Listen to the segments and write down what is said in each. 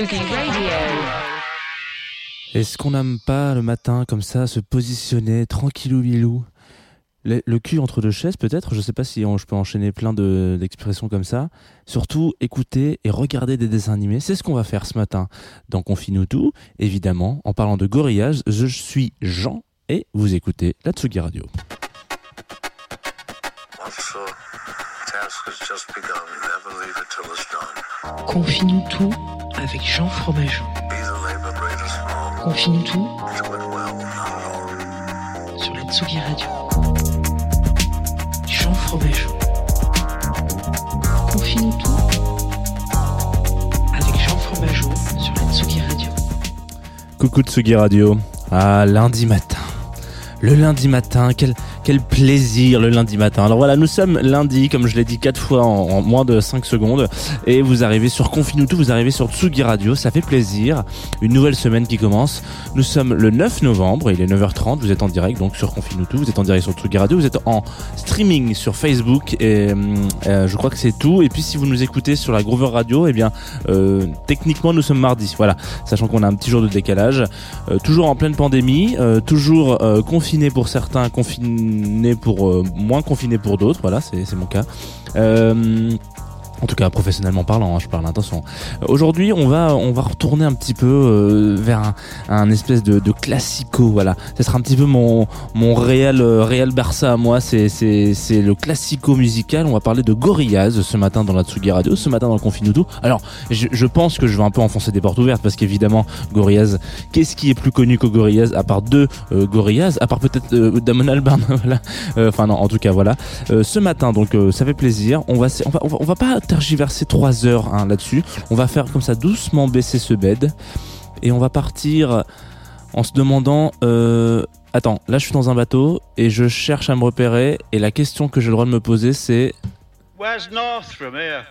Radio. Est-ce qu'on n'aime pas le matin comme ça se positionner tranquillou bilou le, le cul entre deux chaises peut-être, je sais pas si on- je peux enchaîner plein de- d'expressions comme ça. Surtout écouter et regarder des dessins animés, c'est ce qu'on va faire ce matin dans Confine tout, évidemment, en parlant de gorillage, je suis Jean et vous écoutez la Tsugi Radio. Confie-nous tout avec Jean Fromageau. Be the labor great or small, Confie-nous tout sur la Tsugi Radio. Jean Fromageau. Confie-nous tout avec Jean Fromageau sur la Tsugi Radio. Coucou Tsugi Radio. Ah, lundi matin. Le lundi matin, quel, quel plaisir le lundi matin. Alors voilà, nous sommes lundi, comme je l'ai dit quatre fois en, moins de 5 secondes. Et vous arrivez sur Confinuto, vous arrivez sur Tsugi Radio, ça fait plaisir. Une nouvelle semaine qui commence. Nous sommes le 9 novembre, il est 9h30, vous êtes en direct donc sur Confinuto, vous êtes en direct sur Tsugi Radio, vous êtes en streaming sur Facebook et euh, je crois que c'est tout. Et puis si vous nous écoutez sur la Groover Radio, eh bien euh, techniquement nous sommes mardi, voilà, sachant qu'on a un petit jour de décalage. Euh, toujours en pleine pandémie, euh, toujours euh, confiné pour certains, confiné pour euh, moins confiné pour d'autres. Voilà, c'est c'est mon cas. Euh, en tout cas, professionnellement parlant, hein, je parle attention. Euh, Aujourd'hui, on va on va retourner un petit peu euh, vers un, un espèce de, de classico. Voilà, ce sera un petit peu mon mon réel euh, réel Barça à moi. C'est c'est c'est le classico musical. On va parler de Gorillaz ce matin dans la Tsugi Radio, ce matin dans le Confinuto. Alors, je, je pense que je vais un peu enfoncer des portes ouvertes parce qu'évidemment, Gorillaz, qu'est-ce qui est plus connu que Gorillaz à part deux euh, Gorillaz, à part peut-être euh, Damon Albarn. voilà. Euh, Enfin non, en tout cas voilà. Ce matin, donc ça fait plaisir. On va, on va, on va pas tergiverser trois heures hein, là-dessus. On va faire comme ça doucement baisser ce bed et on va partir en se demandant. Euh, attends, là je suis dans un bateau et je cherche à me repérer et la question que j'ai le droit de me poser c'est Where's north from here?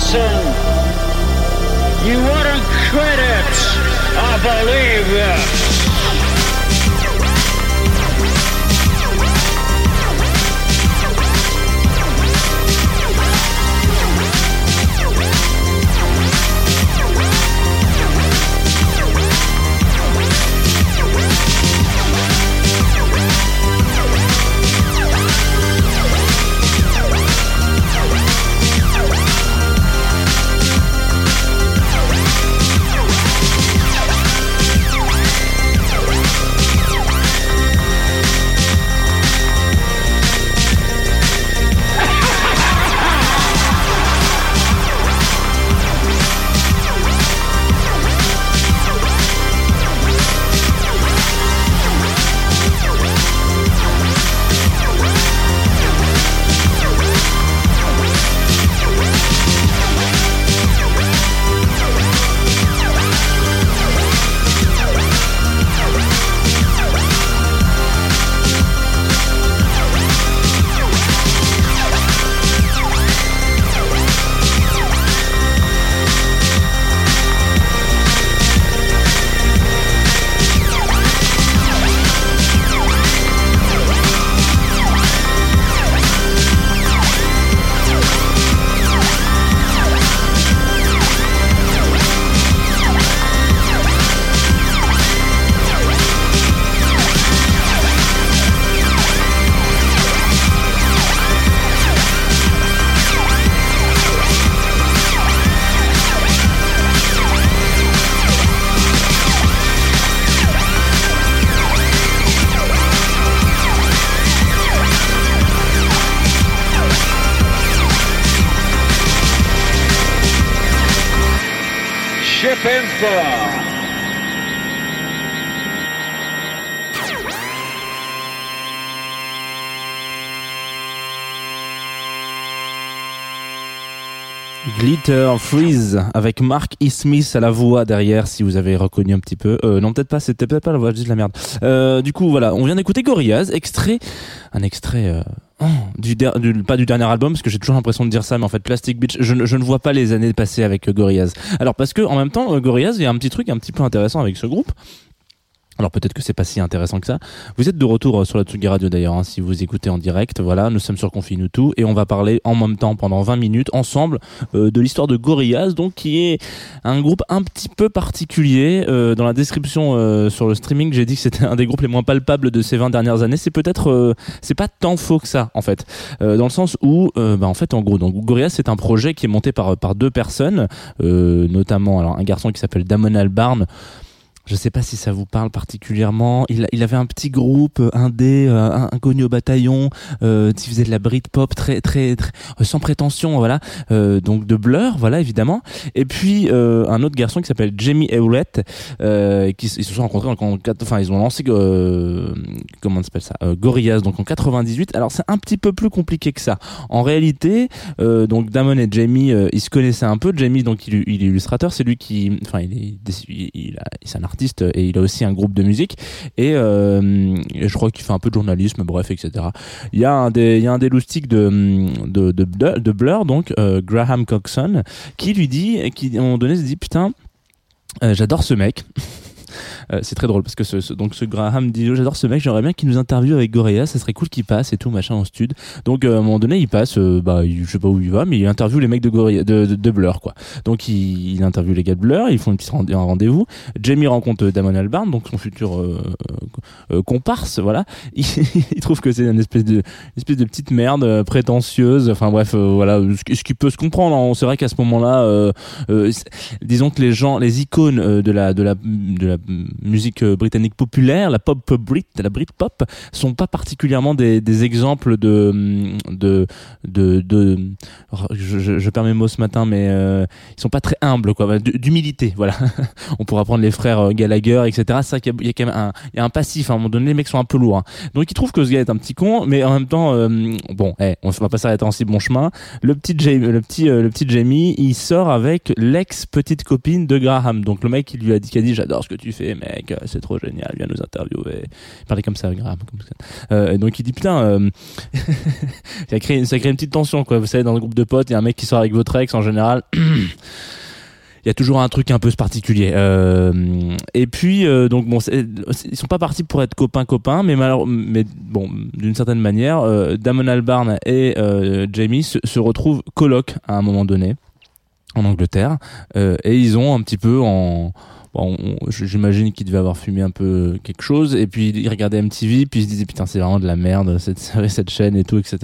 Listen, you wouldn't credit, I believe Freeze avec Mark E. À la voix derrière si vous avez reconnu un petit peu. Euh, non peut-être pas, c'était peut-être pas la voix, de la merde. Euh, du coup voilà, on vient d'écouter Gorillaz, extrait, un extrait. Euh, oh, du, du- pas du dernier album parce que j'ai toujours l'impression de dire ça mais en fait Plastic Beach je, je ne vois pas les années passées avec euh, Gorillaz alors parce que en même temps euh, Gorillaz il y a un petit truc un petit peu intéressant avec ce groupe alors peut-être que c'est pas si intéressant que ça. Vous êtes de retour euh, sur la Tsugi Radio d'ailleurs, hein, si vous écoutez en direct. Voilà, nous sommes sur Confine tout et on va parler en même temps pendant 20 minutes ensemble euh, de l'histoire de Gorillaz, donc qui est un groupe un petit peu particulier. Euh, dans la description euh, sur le streaming, j'ai dit que c'était un des groupes les moins palpables de ces 20 dernières années. C'est peut-être, euh, c'est pas tant faux que ça en fait, Euh, dans le sens où, bah, en fait, en gros, donc Gorillaz c'est un projet qui est monté par par deux personnes, notamment alors un garçon qui s'appelle Damon Albarn. Je sais pas si ça vous parle particulièrement. Il, il avait un petit groupe euh, indé, euh, inconnu au bataillon, euh, qui faisait de la Britpop très, très, très euh, sans prétention, voilà. Euh, donc de Blur, voilà évidemment. Et puis euh, un autre garçon qui s'appelle Jamie Hewlett, qui ils se sont rencontrés en, en enfin ils ont lancé comment on s'appelle ça, Gorillaz, donc en 98. Alors c'est un petit peu plus compliqué que ça. En réalité, donc Damon et Jamie, ils se connaissaient un peu. Jamie, donc il, il est illustrateur, c'est lui qui, enfin il est, il, il a- c'est un artiste et il a aussi un groupe de musique et, euh, je crois qu'il fait un peu de journalisme, bref, etc. Il y a un des, il y a un des loustiques de, de, de Blur, donc euh, Graham Coxon, qui lui dit, qui à un moment donné se dit putain, euh, j'adore ce mec. Euh, c'est très drôle parce que ce, ce- donc ce Graham dit oh, j'adore ce mec j'aimerais bien qu'il nous interviewe avec Gorillaz ça serait cool qu'il passe et tout machin en stud. Donc euh, à un moment donné il passe euh, bah je sais pas où il va mais il interviewe les mecs de Gorillaz de, de, de Blur quoi. Donc il, il interviewe les gars de Blur ils font une petite rendez-vous. Jamie rencontre Damon Albarn donc son futur comparse voilà. Il, il trouve que c'est une espèce de une espèce de petite merde prétentieuse enfin bref voilà ce, qui- peut se comprendre hein. c'est vrai qu'à ce moment-là euh, disons que les gens les icônes de la de la de la musique euh, britannique populaire la pop brit la Britpop sont pas particulièrement des, des exemples de de de, de je, je, je perds mes mots ce matin mais euh, ils sont pas très humbles quoi. D'humilité voilà. On pourra prendre les frères euh, Gallagher etc c'est vrai qu'il y a- il quand même un il y a un passif à un moment donné les mecs sont un peu lourds hein. donc ils trouvent que ce gars est un petit con mais en même temps euh, bon eh, on va pas s'arrêter en si bon chemin. Le petit Jamie, le petit le petit Jamie il sort avec l'ex petite copine de Graham. Donc le mec qui lui a dit qui a dit j'adore ce que tu fais c'est trop génial viens nous interviewer il parlait comme ça Graham comme. Euh, donc il dit putain euh, ça crée une petite tension quoi vous savez dans le groupe de potes il y a un mec qui sort avec votre ex en général il y a toujours un truc un peu particulier. Euh, et puis euh, donc bon, ils sont pas partis pour être copains copains, mais d'une certaine manière, Damon Albarn et Jamie se, retrouvent coloc à un moment donné en Angleterre, et ils ont un petit peu en Bon, on- j'imagine qu'ils devaient avoir fumé un peu quelque chose et puis ils regardaient MTV puis ils se disaient putain c'est vraiment de la merde cette série cette chaîne et tout etc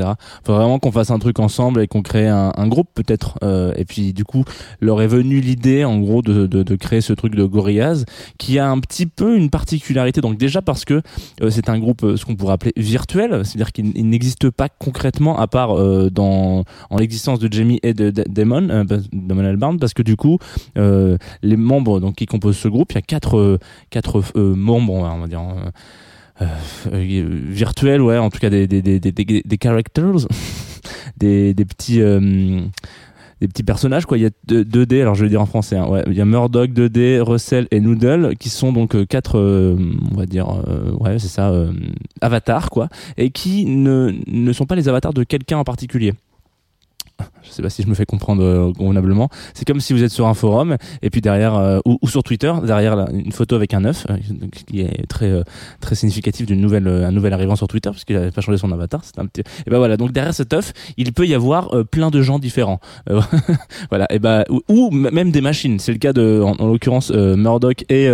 faut vraiment qu'on fasse un truc ensemble et qu'on crée un, un groupe peut-être. Euh, et puis du coup leur est venue l'idée en gros de, de, de créer ce truc de Gorillaz qui a un petit peu une particularité. Donc déjà parce que euh, c'est un groupe euh, ce qu'on pourrait appeler virtuel c'est-à-dire qu'il il n'existe pas concrètement à part euh, dans en l'existence de Jamie et de, de Damon euh, Damon Albarn parce que du coup euh, les membres donc qui composent ce groupe il y a quatre euh, euh, membres on va dire euh, virtuels ouais en tout cas des characters des petits des petits personnages quoi. Il y a deux- 2D alors je vais dire en français hein, ouais il y a Murdoch 2D Russell et Noodle qui sont donc quatre on va dire ouais c'est ça avatars quoi et qui ne ne sont pas les avatars de quelqu'un en particulier je sais pas si je me fais comprendre euh, convenablement. C'est comme si vous êtes sur un forum et puis derrière euh, ou, ou sur Twitter derrière une photo avec un œuf euh, qui est très euh, très significatif d'une nouvelle euh, un nouvel arrivant sur Twitter parce qu'il avait pas changé son avatar. C'est un petit et ben voilà donc derrière cet œuf il peut y avoir plein de gens différents. Voilà et ben ou, ou même des machines. C'est le cas de en, en l'occurrence Murdoch et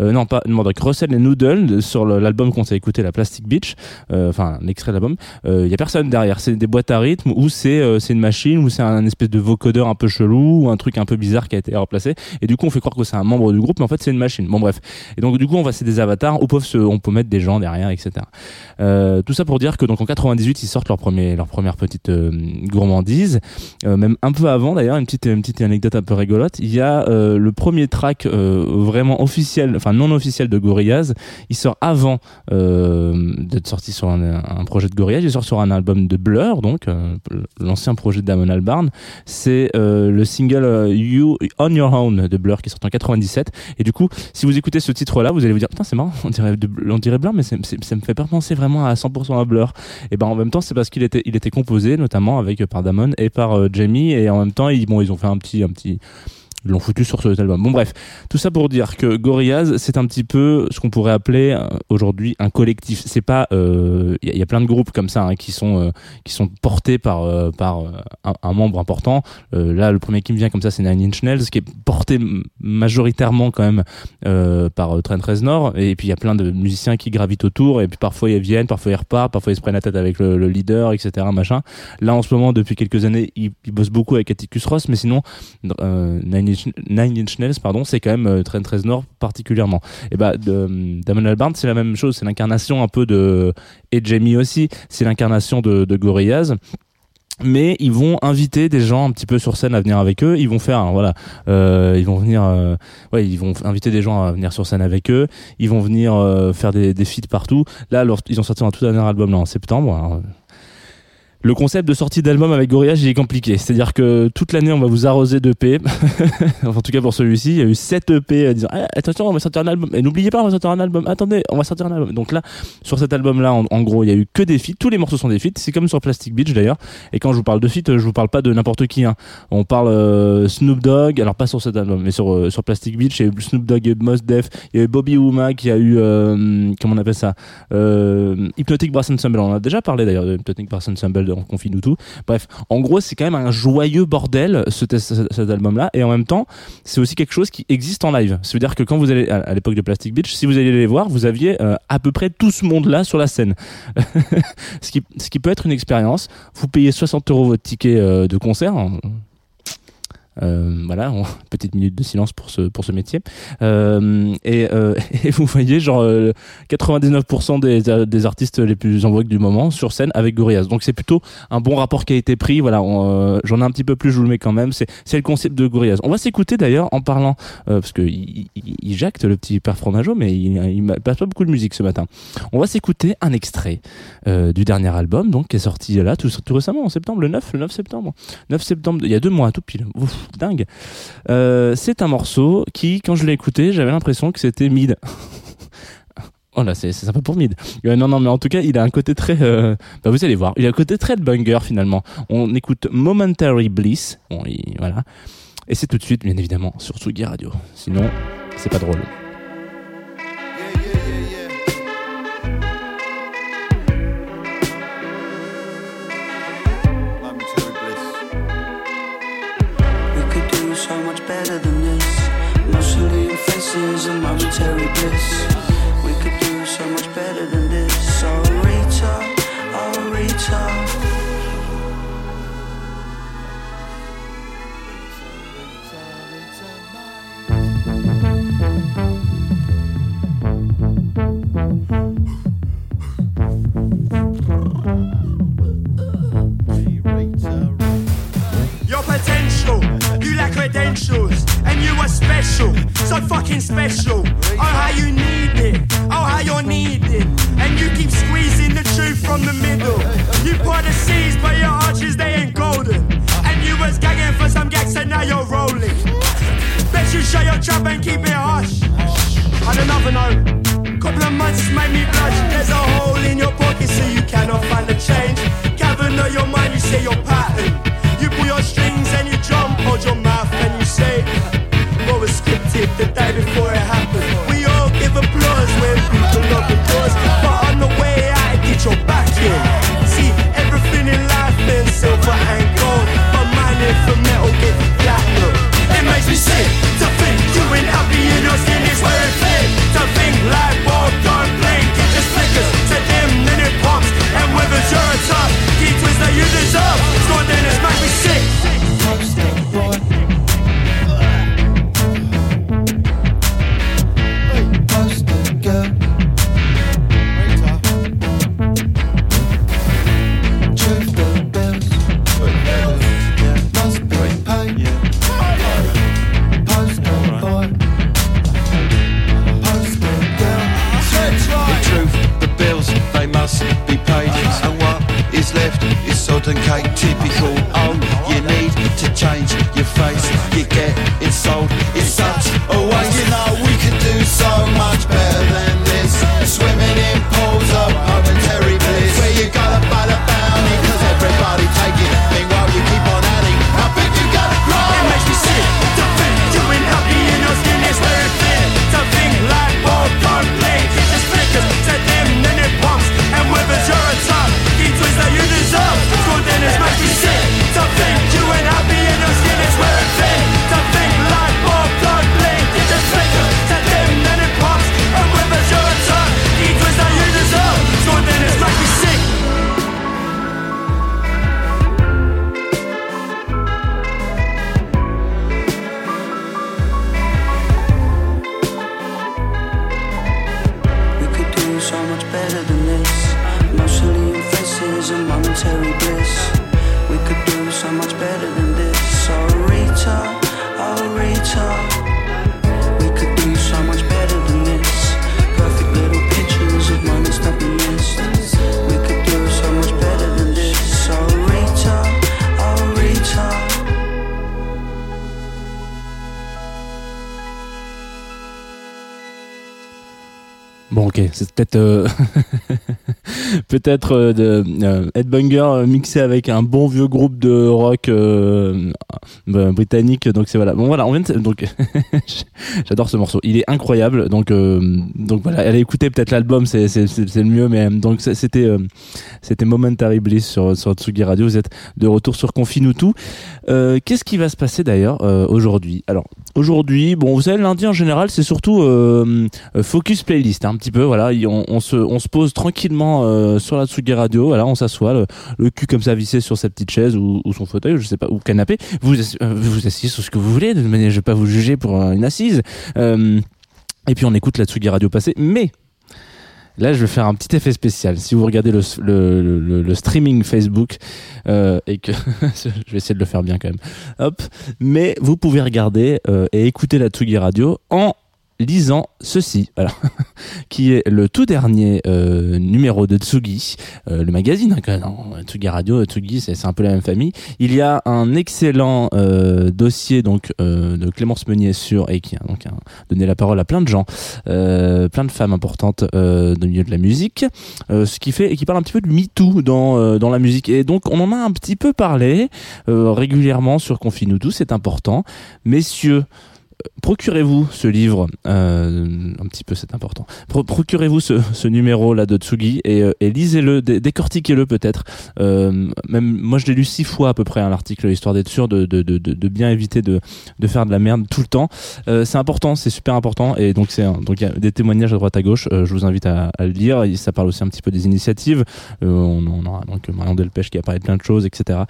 non pas Murdoch Russell et Noodle sur l'album qu'on s'est écouté la Plastic Beach enfin l'extrait de l'album. Il y a personne derrière. C'est des boîtes à rythme ou c'est c'est une machine ou c'est un espèce de vocodeur un peu chelou ou un truc un peu bizarre qui a été remplacé. Et du coup, on fait croire que c'est un membre du groupe, mais en fait, c'est une machine. Bon, bref. Et donc, du coup, on va c'est des avatars où peuvent se, on peut mettre des gens derrière, etc. Euh, tout ça pour dire que donc en 98, ils sortent leur premier, leur première petite euh, gourmandise. Euh, même un peu avant, d'ailleurs, une petite, une petite anecdote un peu rigolote. Il y a le premier track vraiment officiel, enfin non officiel de Gorillaz. Il sort avant d'être sorti sur un, un projet de Gorillaz. Il sort sur un album de Blur, donc euh, projet de Damon Albarn. C'est euh, le single euh, You On Your Own de Blur qui sort en 97. Et du coup, si vous écoutez ce titre-là, vous allez vous dire putain c'est marrant, on dirait, on dirait Blur, mais ça me fait pas penser vraiment à 100% à Blur. Et ben en même temps, c'est parce qu'il était, composé notamment avec par Damon et par euh, Jamie, et en même temps, ils, ils ont fait un petit, un petit l'ont foutu sur cet album. Bon bref, tout ça pour dire que Gorillaz, c'est un petit peu ce qu'on pourrait appeler euh, aujourd'hui un collectif. C'est pas, euh, il y, a- il y a plein de groupes comme ça hein, qui sont euh, qui sont portés par euh, par euh, un, membre important. Euh, là, le premier qui me vient comme ça, c'est Nine Inch Nails, qui est porté majoritairement quand même euh, par euh, Trent Reznor. Et puis il y a plein de musiciens qui gravitent autour. Et puis parfois ils viennent, parfois ils repartent, parfois ils se prennent la tête avec le, le leader, etc. Machin. Là, en ce moment, depuis quelques années, ils, bossent beaucoup avec Atticus Ross, mais sinon, euh, Nine, Nine Inch Nails, pardon, c'est quand même euh, Trent Reznor particulièrement. Et bah, de, Damon Albarn, c'est la même chose, c'est l'incarnation un peu de et Jamie aussi, c'est l'incarnation de, Gorillaz. Mais ils vont inviter des gens un petit peu sur scène à venir avec eux. Ils vont faire, hein, voilà, euh, ils vont venir, euh, ouais, ils vont inviter des gens à venir sur scène avec eux. Ils vont venir euh, faire des, des feats partout. Là, ils ont sorti un tout dernier album là en septembre. Alors, le concept de sortie d'album avec Gorillaz, il est compliqué. C'est-à-dire que toute l'année, on va vous arroser d'EP. en tout cas, pour celui-ci, il y a eu 7 EP disant Ah, attention, on va sortir un album. Et n'oubliez pas, on va sortir un album. Attendez, on va sortir un album. Donc là, sur cet album-là, en, en gros, il y a eu que des feats. Tous les morceaux sont des feats. C'est comme sur Plastic Beach d'ailleurs. Et quand je vous parle de feats, je vous parle pas de n'importe qui. Hein. On parle euh, Snoop Dogg. Alors pas sur cet album, mais sur euh, sur Plastic Beach, il y a eu Snoop Dogg, il Mos Def, il y a eu Bobby Womack, il y a eu euh, comment on appelle ça, Hypnotic Brass Ensemble. On a déjà parlé d'ailleurs de Hypnotic Brass Ensemble dans Confine ou tout. Bref, en gros, c'est quand même un joyeux bordel ce, ce- cet album-là, et en même temps, c'est aussi quelque chose qui existe en live. Ça veut dire que quand vous allez à, l'époque de Plastic Beach, si vous alliez les voir, vous aviez euh, à peu près tout ce monde-là sur la scène. ce qui ce qui peut être une expérience. Vous payez 60 euros votre ticket euh, de concert. Euh, voilà, on- petite minute de silence pour ce pour ce métier. Euh, et, euh, et vous voyez genre euh, 99% des, des artistes les plus en vogue du moment sur scène avec Gorillaz. Donc c'est plutôt un bon rapport pris. Voilà, euh, j'en ai un petit peu plus, je vous le mets quand même. C'est c'est le concept de Gorillaz. On va s'écouter d'ailleurs en parlant euh, parce que il, il, il jacte le petit père Fromageau, mais il, il passe pas beaucoup de musique ce matin. On va s'écouter un extrait euh, du dernier album, donc qui est sorti là tout, récemment en septembre, le 9, le 9 septembre. 9 septembre, il y a deux mois, tout pile. Dingue. Euh, c'est un morceau qui, quand je l'ai écouté, j'avais l'impression que c'était mid. Oh là, c'est sympa pour mid. Euh, non, non, mais en tout cas, il a un côté très. euh, bah, vous allez voir, il a un côté très de banger finalement. On écoute Momentary Bliss. Bon, il- voilà. Et c'est tout de suite, bien évidemment, sur Tsugi Radio. Sinon, c'est pas drôle. this is a momentary bliss. Fucking special. Oh, how you need it, oh, how you're needed, and you keep squeezing the truth from the middle. You pour the seas, but your arches they ain't golden, and you was gagging for some gags, and now you're rolling. Bet you shut your trap and keep it hush. On another note, couple of months made me blush. There's a hole in your pocket, so you cannot find the change. Governor your mind, you say your pattern. You pull your strings and you jump, hold your the day before to change your face. You get it sold. It's such c'est peut-être euh, peut-être euh, de euh, Headbanger euh, mixé avec un bon vieux groupe de rock euh, euh, britannique. Donc c'est voilà. Bon voilà, donc j'adore ce morceau. Il est incroyable. Donc euh, donc voilà, allez écouter peut-être l'album, c'est le mieux. Mais euh, donc c'était euh, c'était Momentary Bliss sur sur Tsugi Radio. Vous êtes de retour sur Confine tout. Euh, Qu'est-ce qui va se passer d'ailleurs euh, aujourd'hui? Alors aujourd'hui, bon, vous savez, lundi en général, c'est surtout euh, euh, focus playlist, hein, un petit peu. Voilà, on se on se pose tranquillement euh, sur la Tsugi Radio. Voilà, on s'assoit, le, cul comme ça vissé sur sa petite chaise ou, son fauteuil, je sais pas, ou canapé. Vous euh, vous asseyez sur ce que vous voulez. De manière, je vais pas vous juger pour une assise. Euh, et puis on écoute la Tsugi Radio passer, mais Là, je vais faire un petit effet spécial. Si vous regardez le, streaming Facebook et que je vais essayer de le faire bien quand même. Hop. Mais vous pouvez regarder et écouter la Tsugi Radio en lisant ceci, voilà, qui est le tout dernier euh, numéro de Tsugi, euh, le magazine, hein. Tsugi Radio, Tsugi, c'est un peu la même famille. Il y a un excellent euh, dossier donc euh, de Clémence Meunier sur et qui a donc donné la parole à plein de gens, euh, plein de femmes importantes euh, dans milieu de la musique, ce qui fait et qui parle un petit peu de MeToo dans dans la musique. Et donc on en a un petit peu parlé régulièrement sur Confine tout, c'est important, messieurs procurez-vous ce livre, euh, un petit peu c'est important. Pro- procurez-vous ce, ce numéro là de Tsugi et, euh, et lisez-le, dé- décortiquez-le peut-être. Euh, même moi je l'ai lu six fois à peu près un article histoire d'être sûr de, de, de, de- bien éviter de, faire de la merde tout le temps. Euh, c'est important, c'est super important et donc c'est donc il y a des témoignages à droite à gauche. Euh, je vous invite à, à le lire. Ça parle aussi un petit peu des initiatives. Euh, on, on aura donc Marion Delpech qui a parlé de plein de choses, etc.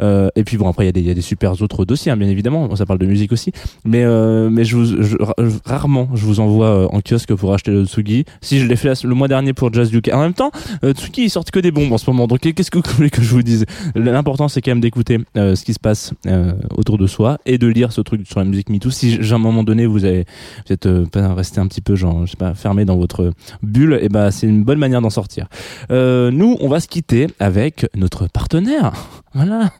Et puis bon après il y y a des super autres dossiers hein, bien évidemment. Ça parle de musique aussi, mais euh, mais je- ra- rarement je vous envoie euh, en kiosque pour acheter le Tsugi. Si je l'ai fait le mois dernier pour Jazz UK. En même temps, euh, Tsugi ils sortent que des bombes en ce moment. Donc qu'est-ce que vous voulez que je vous dise? L'important c'est quand même d'écouter euh, ce qui se passe euh, autour de soi et de lire ce truc sur la musique MeToo. Si à un moment donné vous avez euh, pas resté un petit peu genre je sais pas fermé dans votre bulle, et ben c'est une bonne manière d'en sortir. Euh, nous on va se quitter avec notre partenaire. Voilà.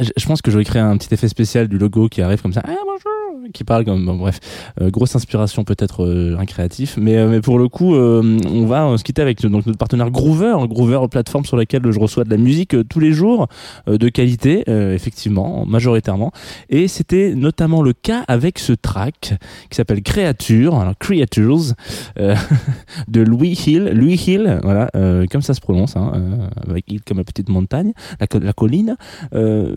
Je pense que je vais créer un petit effet spécial du logo qui arrive comme ça. Ah, bonjour, qui parle comme bon, bref, Euh, grosse inspiration peut-être euh, un créatif, mais euh, mais pour le coup, euh, on va euh, se quitter avec donc notre partenaire Groover, Groover plateforme sur laquelle je reçois de la musique euh, tous les jours de qualité, effectivement, majoritairement, et c'était notamment le cas avec ce track qui s'appelle Créature, alors Creatures de Louis Hill, Louis Hill, voilà, comme ça se prononce, hein, avec Hill comme la petite montagne, la, la colline. Euh,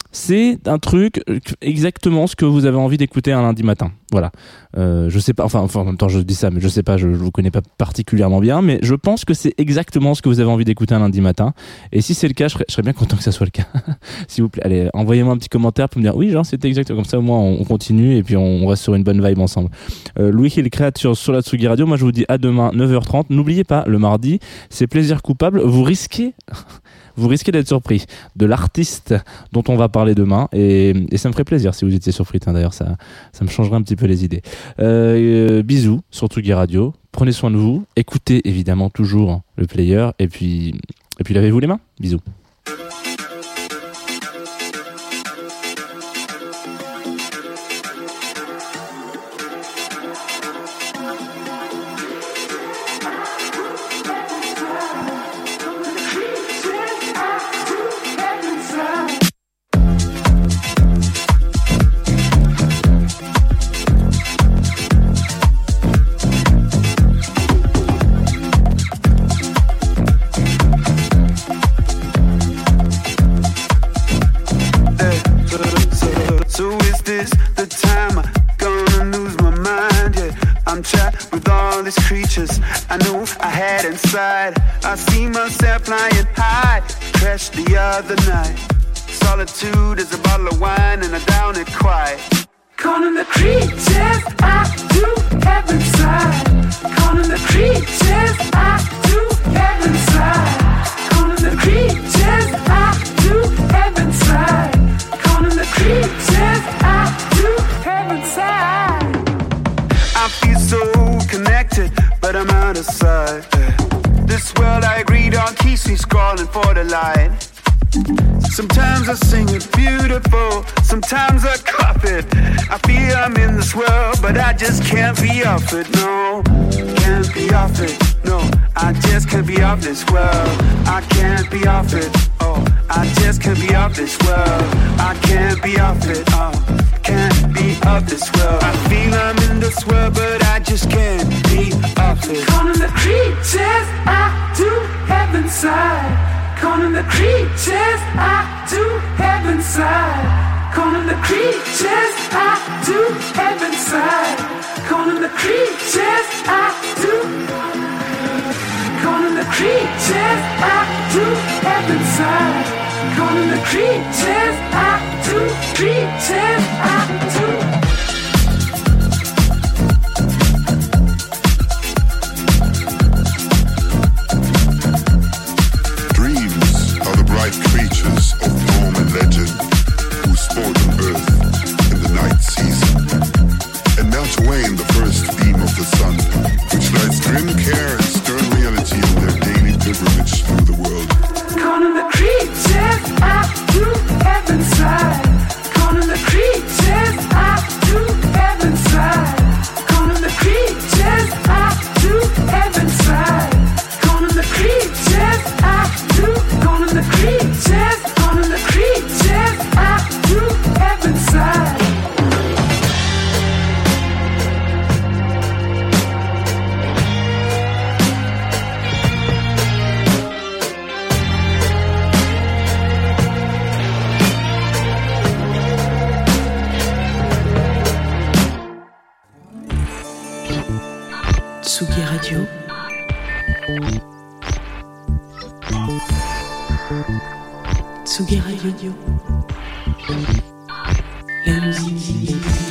c'est un truc euh, exactement ce que vous avez envie d'écouter un lundi matin. Voilà. Euh, je sais pas, enfin, en même temps, je dis ça, mais je sais pas, je, je vous connais pas particulièrement bien, mais je pense que c'est exactement ce que vous avez envie d'écouter un lundi matin. Et si c'est le cas, je serais, bien content que ça soit le cas. S'il vous plaît, allez, envoyez-moi un petit commentaire pour me dire oui, genre, c'était exactement comme ça. Au moins, on, on continue et puis on, reste sur une bonne vibe ensemble. Euh, Louis Hill Créature sur la Tsugi Radio. Moi, je vous dis à demain, 9h30. N'oubliez pas, le mardi, c'est plaisir coupable. Vous risquez, vous risquez d'être surpris de l'artiste dont on va parler parler demain et, et ça me ferait plaisir si vous étiez sur Fritin d'ailleurs, ça, ça me changerait un petit peu les idées. Euh, euh, bisous sur Tsugi Radio, prenez soin de vous, écoutez évidemment toujours le player et puis, et puis lavez-vous les mains. Bisous. The other night. Solitude is a bottle of wine and I down it quiet. Calling the creatures I do have side. Calling the creatures I do have side. Calling the creatures I do have inside. Calling the creatures I do have inside. I feel so connected, but I'm out of sight. This world I agreed on keeps me scrolling for the light. Sometimes I sing it beautiful, sometimes I cop it. I feel I'm in this world, but I just can't be off it. No, can't be off it. No, I just can't be off this world. I can't be off it. Oh, I just can't be off this world. I can't be off it. Oh, can't be off this world. I feel I'm in this world, but I just can't be off it. Calling the creatures I do have inside. Calling the creatures I do have inside. Calling the creatures I do have inside. Calling the creatures I do. Calling the creatures I do have inside. Calling the creatures I do. Creatures I do. Tsugi Radio. La musique.